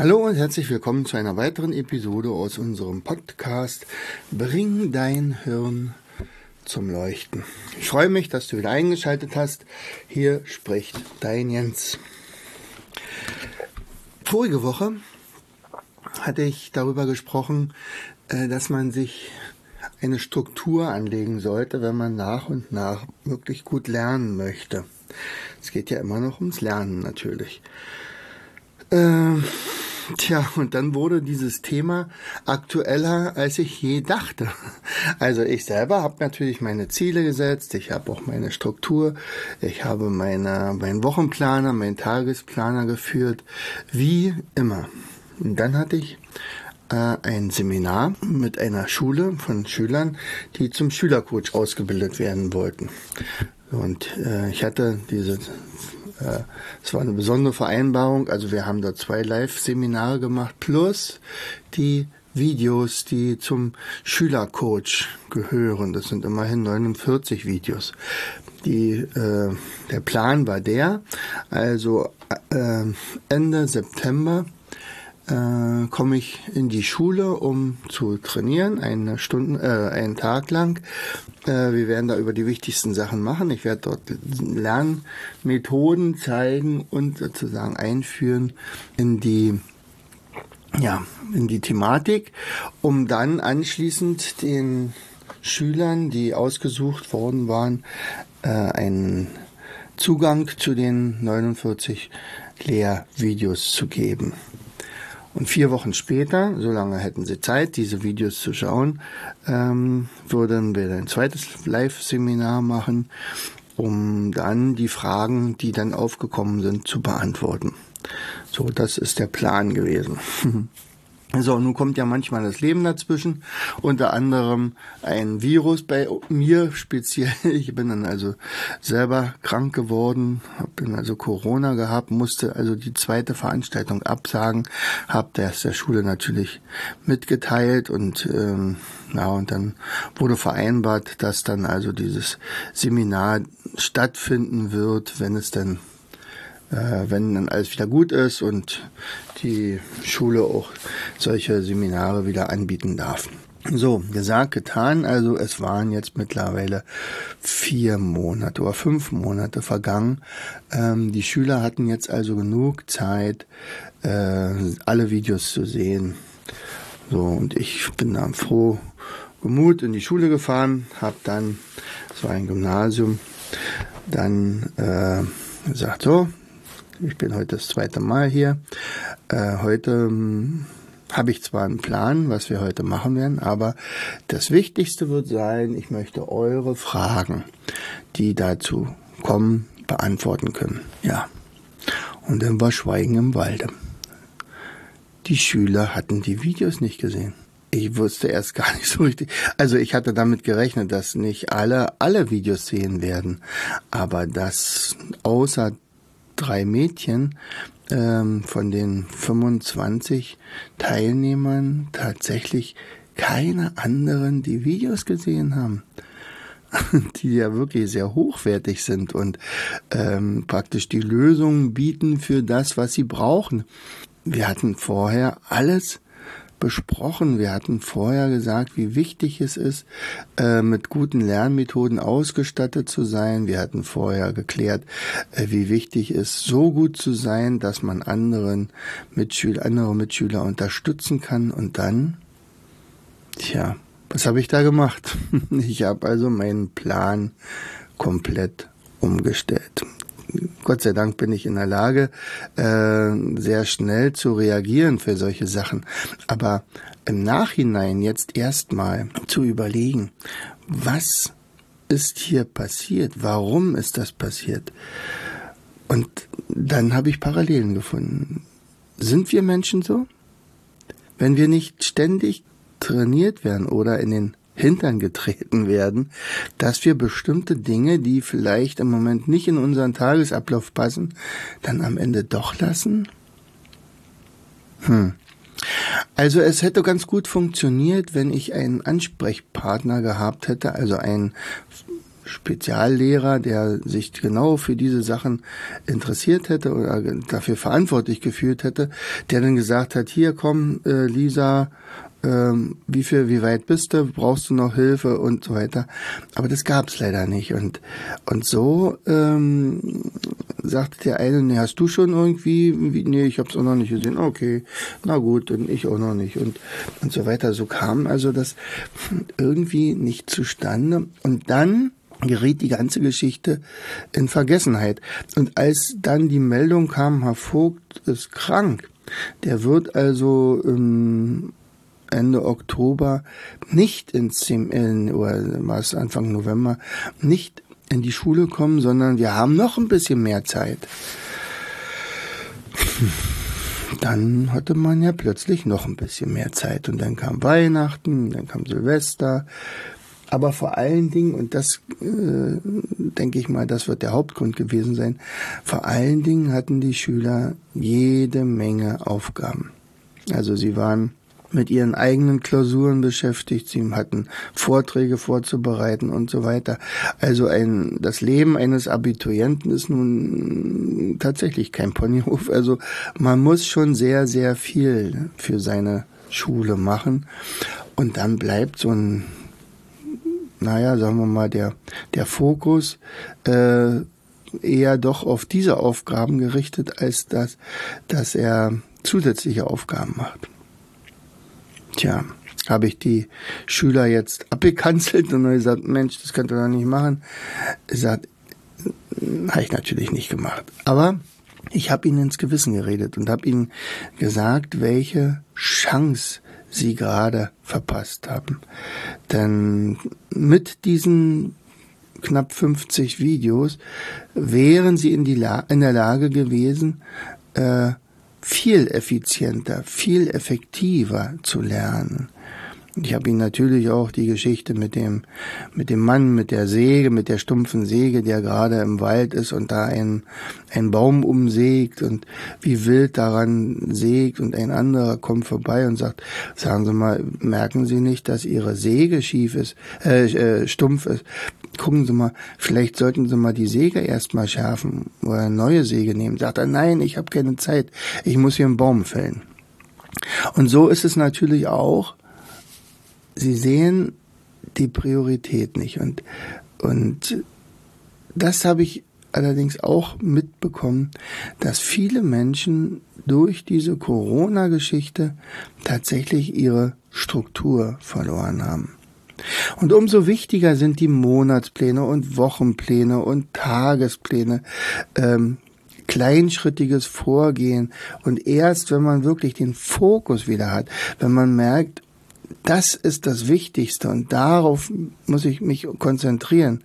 Hallo und herzlich willkommen zu einer weiteren Episode aus unserem Podcast Bring dein Hirn zum Leuchten. Ich freue mich, dass du wieder eingeschaltet hast. Hier spricht dein Jens. Vorige Woche hatte ich darüber gesprochen, äh, dass man sich eine Struktur anlegen sollte, wenn man nach und nach wirklich gut lernen möchte. Es geht ja immer noch ums Lernen natürlich. Ähm, Tja, und dann wurde dieses Thema aktueller, als ich je dachte. Also ich selber habe natürlich meine Ziele gesetzt, ich habe auch meine Struktur, ich habe meine, meinen Wochenplaner, meinen Tagesplaner geführt, wie immer. Und dann hatte ich äh, ein Seminar mit einer Schule von Schülern, die zum Schülercoach ausgebildet werden wollten. Und äh, ich hatte diese es war eine besondere Vereinbarung. Also wir haben da zwei Live-Seminare gemacht plus die Videos, die zum Schülercoach gehören. Das sind immerhin 49 Videos. Die, äh, der Plan war der, also äh, Ende September äh, komme ich in die Schule, um zu trainieren, eine Stunde, äh, einen Tag lang. Äh, wir werden da über die wichtigsten Sachen machen. Ich werde dort Lernmethoden zeigen und sozusagen einführen in die ja, in die Thematik, um dann anschließend den Schülern, die ausgesucht worden waren, äh, einen Zugang zu den 49 Lehrvideos zu geben. Und vier Wochen später, so lange hätten sie Zeit, diese Videos zu schauen, ähm, würden wir ein zweites Live-Seminar machen, um dann die Fragen, die dann aufgekommen sind, zu beantworten. So, das ist der Plan gewesen. So, nun kommt ja manchmal das Leben dazwischen, unter anderem ein Virus bei mir speziell. Ich bin dann also selber krank geworden, habe dann also Corona gehabt, musste also die zweite Veranstaltung absagen, habe das der Schule natürlich mitgeteilt und ähm, ja, und dann wurde vereinbart, dass dann also dieses Seminar stattfinden wird, wenn es dann wenn dann alles wieder gut ist und die Schule auch solche Seminare wieder anbieten darf. So, gesagt, getan. Also es waren jetzt mittlerweile vier Monate oder fünf Monate vergangen. Ähm, die Schüler hatten jetzt also genug Zeit, äh, alle Videos zu sehen. So, und ich bin dann froh gemut in die Schule gefahren, habe dann, so ein Gymnasium, dann äh, gesagt, so, ich bin heute das zweite Mal hier. Äh, heute ähm, habe ich zwar einen Plan, was wir heute machen werden, aber das Wichtigste wird sein, ich möchte eure Fragen, die dazu kommen, beantworten können. Ja. Und dann war Schweigen im Walde. Die Schüler hatten die Videos nicht gesehen. Ich wusste erst gar nicht so richtig. Also ich hatte damit gerechnet, dass nicht alle alle Videos sehen werden, aber dass außer drei Mädchen ähm, von den 25 Teilnehmern tatsächlich keine anderen die Videos gesehen haben die ja wirklich sehr hochwertig sind und ähm, praktisch die Lösungen bieten für das, was sie brauchen. Wir hatten vorher alles besprochen. Wir hatten vorher gesagt, wie wichtig es ist, äh, mit guten Lernmethoden ausgestattet zu sein. Wir hatten vorher geklärt, äh, wie wichtig es so gut zu sein, dass man anderen Mitschüler, andere Mitschüler unterstützen kann. Und dann, tja, was habe ich da gemacht? Ich habe also meinen Plan komplett umgestellt. Gott sei Dank bin ich in der Lage, äh, sehr schnell zu reagieren für solche Sachen. Aber im Nachhinein jetzt erstmal zu überlegen, was ist hier passiert? Warum ist das passiert? Und dann habe ich Parallelen gefunden. Sind wir Menschen so? wenn wir nicht ständig trainiert werden oder in den Hintern getreten werden, dass wir bestimmte Dinge, die vielleicht im Moment nicht in unseren Tagesablauf passen, dann am Ende doch lassen? Hm. Also es hätte ganz gut funktioniert, wenn ich einen Ansprechpartner gehabt hätte, also einen Speziallehrer, der sich genau für diese Sachen interessiert hätte oder dafür verantwortlich gefühlt hätte, der dann gesagt hat, hier komm, äh, Lisa, ähm, wie viel, wie weit bist du, brauchst du noch Hilfe und so weiter. Aber das gab's leider nicht. Und, und so ähm, sagte der eine, nee, hast du schon irgendwie, wie, nee, ich hab's auch noch nicht gesehen. Okay, na gut, und ich auch noch nicht. Und, und so weiter. So kam also das irgendwie nicht zustande. Und dann geriet die ganze Geschichte in Vergessenheit. Und als dann die Meldung kam, Herr Vogt ist krank, der wird also ähm, Ende Oktober nicht ins in, oder was Anfang November nicht in die Schule kommen, sondern wir haben noch ein bisschen mehr Zeit. Dann hatte man ja plötzlich noch ein bisschen mehr Zeit und dann kam Weihnachten, dann kam Silvester, aber vor allen Dingen, und das äh, denke ich mal, das wird der Hauptgrund gewesen sein, vor allen Dingen hatten die Schüler jede Menge Aufgaben. Also sie waren mit ihren eigenen Klausuren beschäftigt, sie hatten Vorträge vorzubereiten und so weiter. Also ein, das Leben eines Abiturienten ist nun tatsächlich kein Ponyhof. Also man muss schon sehr, sehr viel für seine Schule machen. Und dann bleibt so ein, naja, sagen wir mal, der, der Fokus, äh, eher doch auf diese Aufgaben gerichtet, als dass, dass er zusätzliche Aufgaben macht. Tja, habe ich die Schüler jetzt abgekanzelt und gesagt, Mensch, das könnt ihr doch nicht machen. Sagt, habe ich natürlich nicht gemacht. Aber ich habe ihnen ins Gewissen geredet und habe ihnen gesagt, welche Chance sie gerade verpasst haben. Denn mit diesen knapp 50 Videos wären sie in, die La in der Lage gewesen, äh, viel effizienter, viel effektiver zu lernen. Ich habe ihn natürlich auch die Geschichte mit dem, mit dem Mann, mit der Säge, mit der stumpfen Säge, der gerade im Wald ist und da einen, einen Baum umsägt und wie wild daran sägt und ein anderer kommt vorbei und sagt, sagen Sie mal, merken Sie nicht, dass Ihre Säge schief ist, äh, äh, stumpf ist? Gucken Sie mal, vielleicht sollten Sie mal die Säge erstmal schärfen oder eine neue Säge nehmen. Sagt er, nein, ich habe keine Zeit, ich muss hier einen Baum fällen. Und so ist es natürlich auch sie sehen die Priorität nicht. Und, und das habe ich allerdings auch mitbekommen, dass viele Menschen durch diese Corona-Geschichte tatsächlich ihre Struktur verloren haben. Und umso wichtiger sind die Monatspläne und Wochenpläne und Tagespläne, ähm, kleinschrittiges Vorgehen. Und erst wenn man wirklich den Fokus wieder hat, wenn man merkt, das ist das Wichtigste und darauf muss ich mich konzentrieren.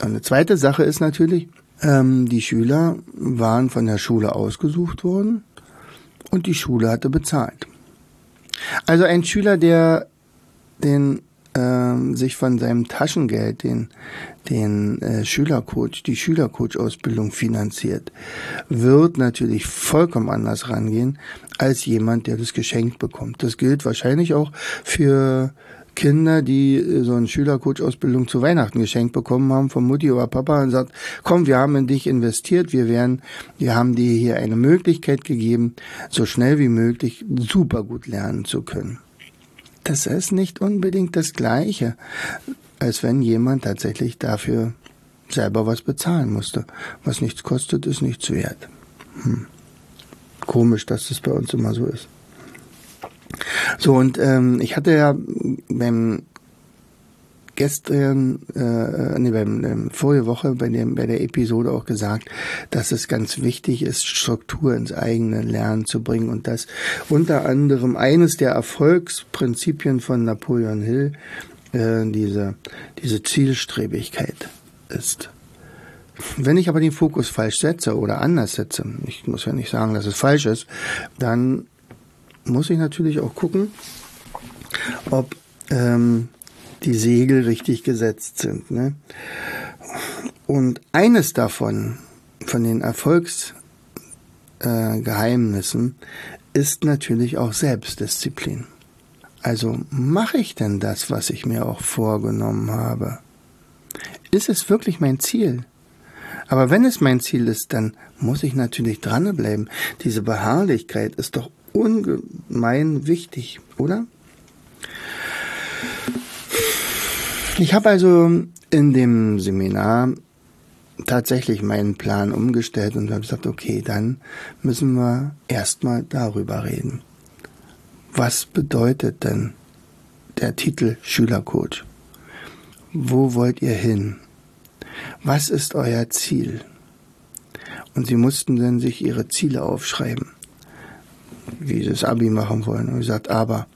Eine zweite Sache ist natürlich, ähm, die Schüler waren von der Schule ausgesucht worden und die Schule hatte bezahlt. Also ein Schüler, der den ähm, sich von seinem Taschengeld den, den äh, Schülercoach, die Schülercoach-Ausbildung finanziert, wird natürlich vollkommen anders rangehen als jemand, der das geschenkt bekommt. Das gilt wahrscheinlich auch für Kinder, die äh, so eine Schülercoach-Ausbildung zu Weihnachten geschenkt bekommen haben von Mutti oder Papa und sagt, komm, wir haben in dich investiert, wir werden, wir haben dir hier eine Möglichkeit gegeben, so schnell wie möglich super gut lernen zu können das ist nicht unbedingt das Gleiche, als wenn jemand tatsächlich dafür selber was bezahlen musste. Was nichts kostet, ist nichts wert. Hm. Komisch, dass das bei uns immer so ist. So, und ähm, ich hatte ja beim gestern, äh, nee, beim, ähm, vorige Woche bei, dem, bei der Episode auch gesagt, dass es ganz wichtig ist, Struktur ins eigene Lernen zu bringen und dass unter anderem eines der Erfolgsprinzipien von Napoleon Hill äh, diese, diese Zielstrebigkeit ist. Wenn ich aber den Fokus falsch setze oder anders setze, ich muss ja nicht sagen, dass es falsch ist, dann muss ich natürlich auch gucken, ob ähm, die Segel richtig gesetzt sind. Ne? Und eines davon, von den Erfolgsgeheimnissen, äh, ist natürlich auch Selbstdisziplin. Also mache ich denn das, was ich mir auch vorgenommen habe? Ist es wirklich mein Ziel? Aber wenn es mein Ziel ist, dann muss ich natürlich dranbleiben. Diese Beharrlichkeit ist doch ungemein wichtig, oder? Ich habe also in dem Seminar tatsächlich meinen Plan umgestellt und habe gesagt, okay, dann müssen wir erstmal darüber reden. Was bedeutet denn der Titel Schülercoach? Wo wollt ihr hin? Was ist euer Ziel? Und sie mussten dann sich ihre Ziele aufschreiben, wie sie das Abi machen wollen. Und ich sagte, aber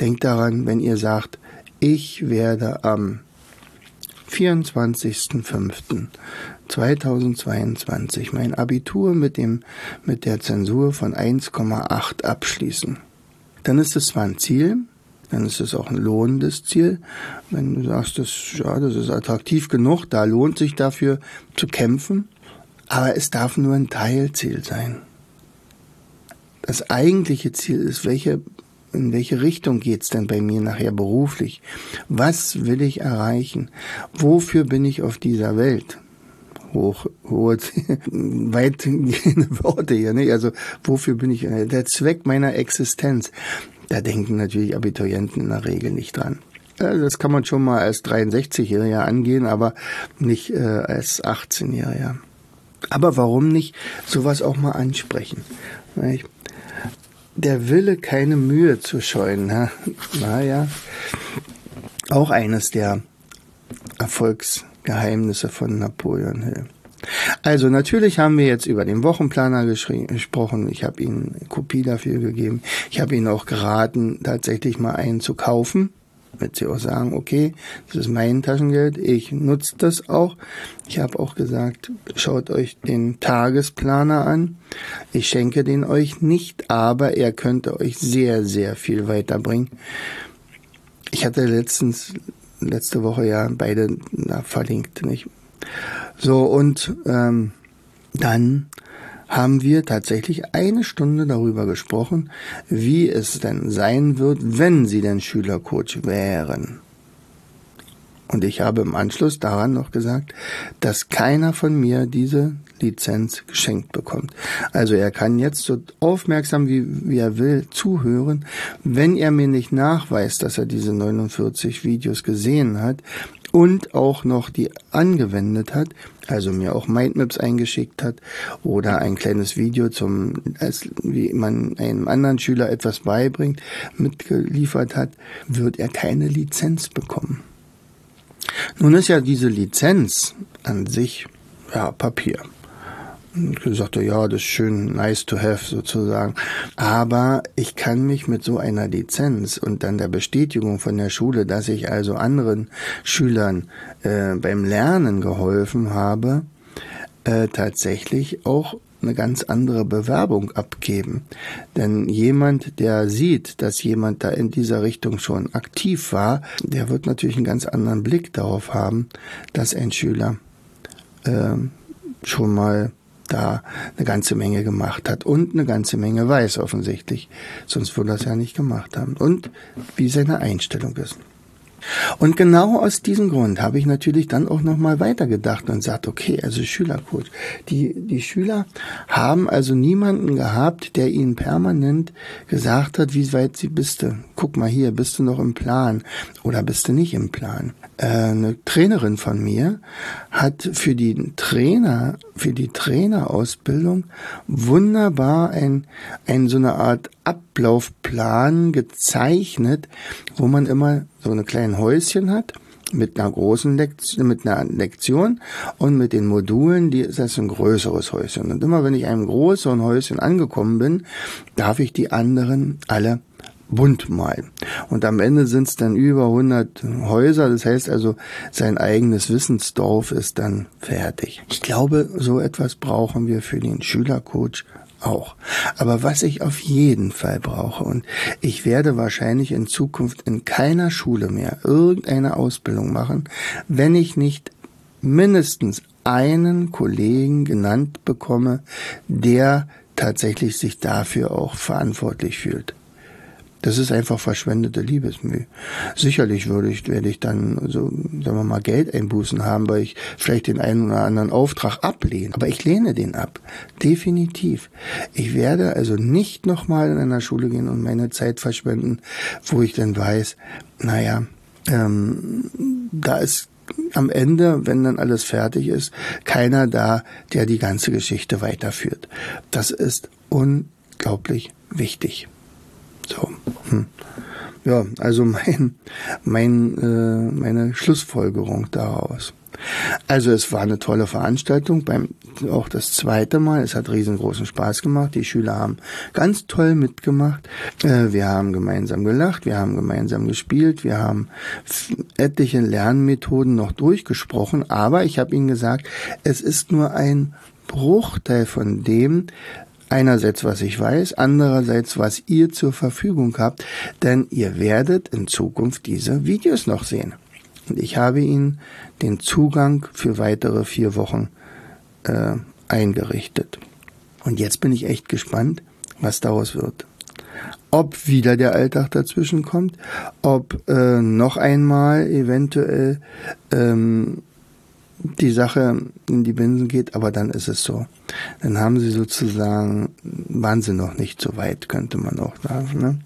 denkt daran, wenn ihr sagt, ich werde am 24.05.2022 mein Abitur mit dem, mit der Zensur von 1,8 abschließen. Dann ist es zwar ein Ziel, dann ist es auch ein lohnendes Ziel. Wenn du sagst, das, ja, das ist attraktiv genug, da lohnt sich dafür zu kämpfen, aber es darf nur ein Teilziel sein. Das eigentliche Ziel ist, welche, in welche Richtung geht's denn bei mir nachher beruflich? Was will ich erreichen? Wofür bin ich auf dieser Welt? hoch, hohe, weitgehende Worte hier, nicht? Also, wofür bin ich, der Zweck meiner Existenz. Da denken natürlich Abiturienten in der Regel nicht dran. Das kann man schon mal als 63-Jähriger angehen, aber nicht äh, als 18-Jähriger. Aber warum nicht sowas auch mal ansprechen? Der Wille, keine Mühe zu scheuen, na, naja, auch eines der Erfolgsgeheimnisse von Napoleon Hill. Also natürlich haben wir jetzt über den Wochenplaner gesprochen. Ich habe Ihnen eine Kopie dafür gegeben. Ich habe Ihnen auch geraten, tatsächlich mal einen zu kaufen. Damit Sie auch sagen, okay, das ist mein Taschengeld, ich nutze das auch. Ich habe auch gesagt, schaut euch den Tagesplaner an. Ich schenke den euch nicht, aber er könnte euch sehr, sehr viel weiterbringen. Ich hatte letztens, letzte Woche ja beide na, verlinkt, nicht? So, und ähm, dann haben wir tatsächlich eine Stunde darüber gesprochen, wie es denn sein wird, wenn Sie denn Schülercoach wären. Und ich habe im Anschluss daran noch gesagt, dass keiner von mir diese Lizenz geschenkt bekommt. Also er kann jetzt so aufmerksam wie, wie er will zuhören. Wenn er mir nicht nachweist, dass er diese 49 Videos gesehen hat, und auch noch die angewendet hat, also mir auch Mindmaps eingeschickt hat oder ein kleines Video zum, als, wie man einem anderen Schüler etwas beibringt, mitgeliefert hat, wird er keine Lizenz bekommen. Nun ist ja diese Lizenz an sich ja Papier. Und gesagt, ja, das ist schön, nice to have sozusagen. Aber ich kann mich mit so einer Lizenz und dann der Bestätigung von der Schule, dass ich also anderen Schülern äh, beim Lernen geholfen habe, äh, tatsächlich auch eine ganz andere Bewerbung abgeben. Denn jemand, der sieht, dass jemand da in dieser Richtung schon aktiv war, der wird natürlich einen ganz anderen Blick darauf haben, dass ein Schüler äh, schon mal da eine ganze Menge gemacht hat und eine ganze Menge weiß offensichtlich. Sonst würde er es ja nicht gemacht haben. Und wie seine Einstellung ist. Und genau aus diesem Grund habe ich natürlich dann auch nochmal weitergedacht und gesagt, okay, also Schülercoach. Die, die Schüler haben also niemanden gehabt, der ihnen permanent gesagt hat, wie weit sie bist du. Guck mal hier, bist du noch im Plan oder bist du nicht im Plan. Äh, eine Trainerin von mir hat für die Trainer, für die Trainerausbildung wunderbar ein, ein so eine Art Ablaufplan gezeichnet, wo man immer so eine kleinen Häuschen hat mit einer großen Lektion, mit einer Lektion und mit den Modulen, die ist das ein größeres Häuschen. Und immer wenn ich einem größeren Häuschen angekommen bin, darf ich die anderen alle bunt malen. Und am Ende sind es dann über 100 Häuser. Das heißt also, sein eigenes Wissensdorf ist dann fertig. Ich glaube, so etwas brauchen wir für den Schülercoach auch. Aber was ich auf jeden Fall brauche, und ich werde wahrscheinlich in Zukunft in keiner Schule mehr irgendeine Ausbildung machen, wenn ich nicht mindestens einen Kollegen genannt bekomme, der tatsächlich sich dafür auch verantwortlich fühlt. Das ist einfach verschwendete Liebesmühe. Sicherlich würde ich, werde ich dann, so, sagen wir mal, Geldeinbußen haben, weil ich vielleicht den einen oder anderen Auftrag ablehne. Aber ich lehne den ab. Definitiv. Ich werde also nicht nochmal in einer Schule gehen und meine Zeit verschwenden, wo ich dann weiß, naja, ähm, da ist am Ende, wenn dann alles fertig ist, keiner da, der die ganze Geschichte weiterführt. Das ist unglaublich wichtig. So. Hm. Ja, also mein, mein, äh, meine Schlussfolgerung daraus. Also es war eine tolle Veranstaltung, beim auch das zweite Mal. Es hat riesengroßen Spaß gemacht. Die Schüler haben ganz toll mitgemacht. Äh, wir haben gemeinsam gelacht, wir haben gemeinsam gespielt, wir haben etliche Lernmethoden noch durchgesprochen, aber ich habe ihnen gesagt, es ist nur ein Bruchteil von dem, einerseits was ich weiß, andererseits was ihr zur Verfügung habt, denn ihr werdet in Zukunft diese Videos noch sehen. Und ich habe Ihnen den Zugang für weitere vier Wochen äh, eingerichtet. Und jetzt bin ich echt gespannt, was daraus wird. Ob wieder der Alltag dazwischen kommt, ob äh, noch einmal eventuell ähm, die Sache in die Binsen geht, aber dann ist es so. Dann haben sie sozusagen, waren sie noch nicht so weit, könnte man auch sagen. Ne?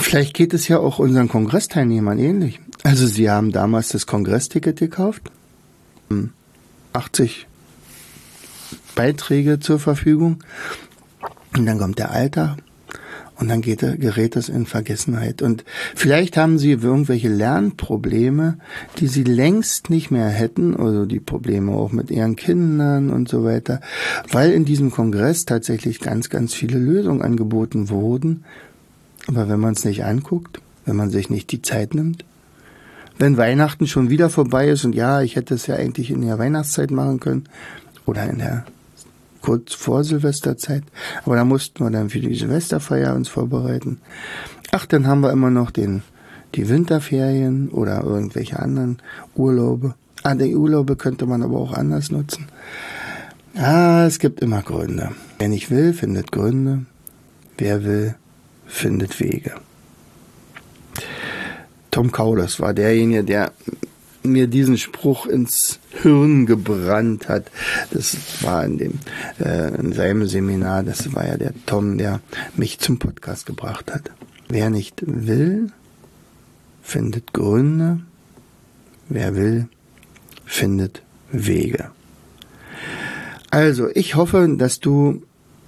Vielleicht geht es ja auch unseren Kongressteilnehmern ähnlich. Also sie haben damals das Kongressticket gekauft, 80 Beiträge zur Verfügung und dann kommt der Alltag und dann geht, gerät das in Vergessenheit. Und vielleicht haben sie irgendwelche Lernprobleme, die sie längst nicht mehr hätten, also die Probleme auch mit ihren Kindern und so weiter, weil in diesem Kongress tatsächlich ganz, ganz viele Lösungen angeboten wurden. Aber wenn man es nicht anguckt, wenn man sich nicht die Zeit nimmt, wenn Weihnachten schon wieder vorbei ist und ja, ich hätte es ja eigentlich in der Weihnachtszeit machen können oder in der kurz vor Silvesterzeit. Aber da mussten wir dann für die Silvesterfeier uns vorbereiten. Ach, dann haben wir immer noch den, die Winterferien oder irgendwelche anderen Urlaube. Ah, die Urlaube könnte man aber auch anders nutzen. Ah, es gibt immer Gründe. Wer nicht will, findet Gründe. Wer will, findet Wege. Tom Kaulers war derjenige, der mir diesen Spruch ins Hirn gebrannt hat. Das war in dem äh, in seinem Seminar, das war ja der Tom, der mich zum Podcast gebracht hat. Wer nicht will, findet Gründe. Wer will, findet Wege. Also, ich hoffe, dass du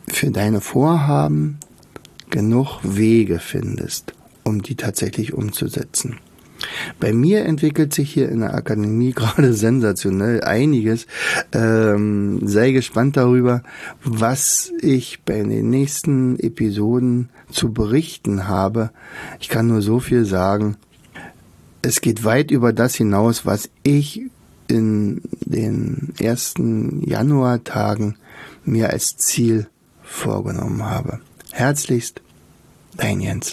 für deine Vorhaben genug Wege findest, um die tatsächlich umzusetzen. Bei mir entwickelt sich hier in der Akademie gerade sensationell einiges. Ähm, sei gespannt darüber, was ich bei den nächsten Episoden zu berichten habe. Ich kann nur so viel sagen. Es geht weit über das hinaus, was ich in den ersten Januartagen mir als Ziel vorgenommen habe. Herzlichst, dein Jens.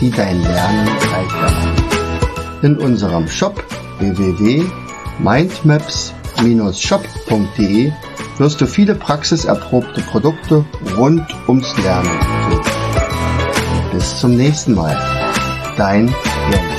die dein Lernen machen. In unserem Shop www.mindmaps-shop.de wirst du viele praxiserprobte Produkte rund ums Lernen finden. Bis zum nächsten Mal. Dein Jens.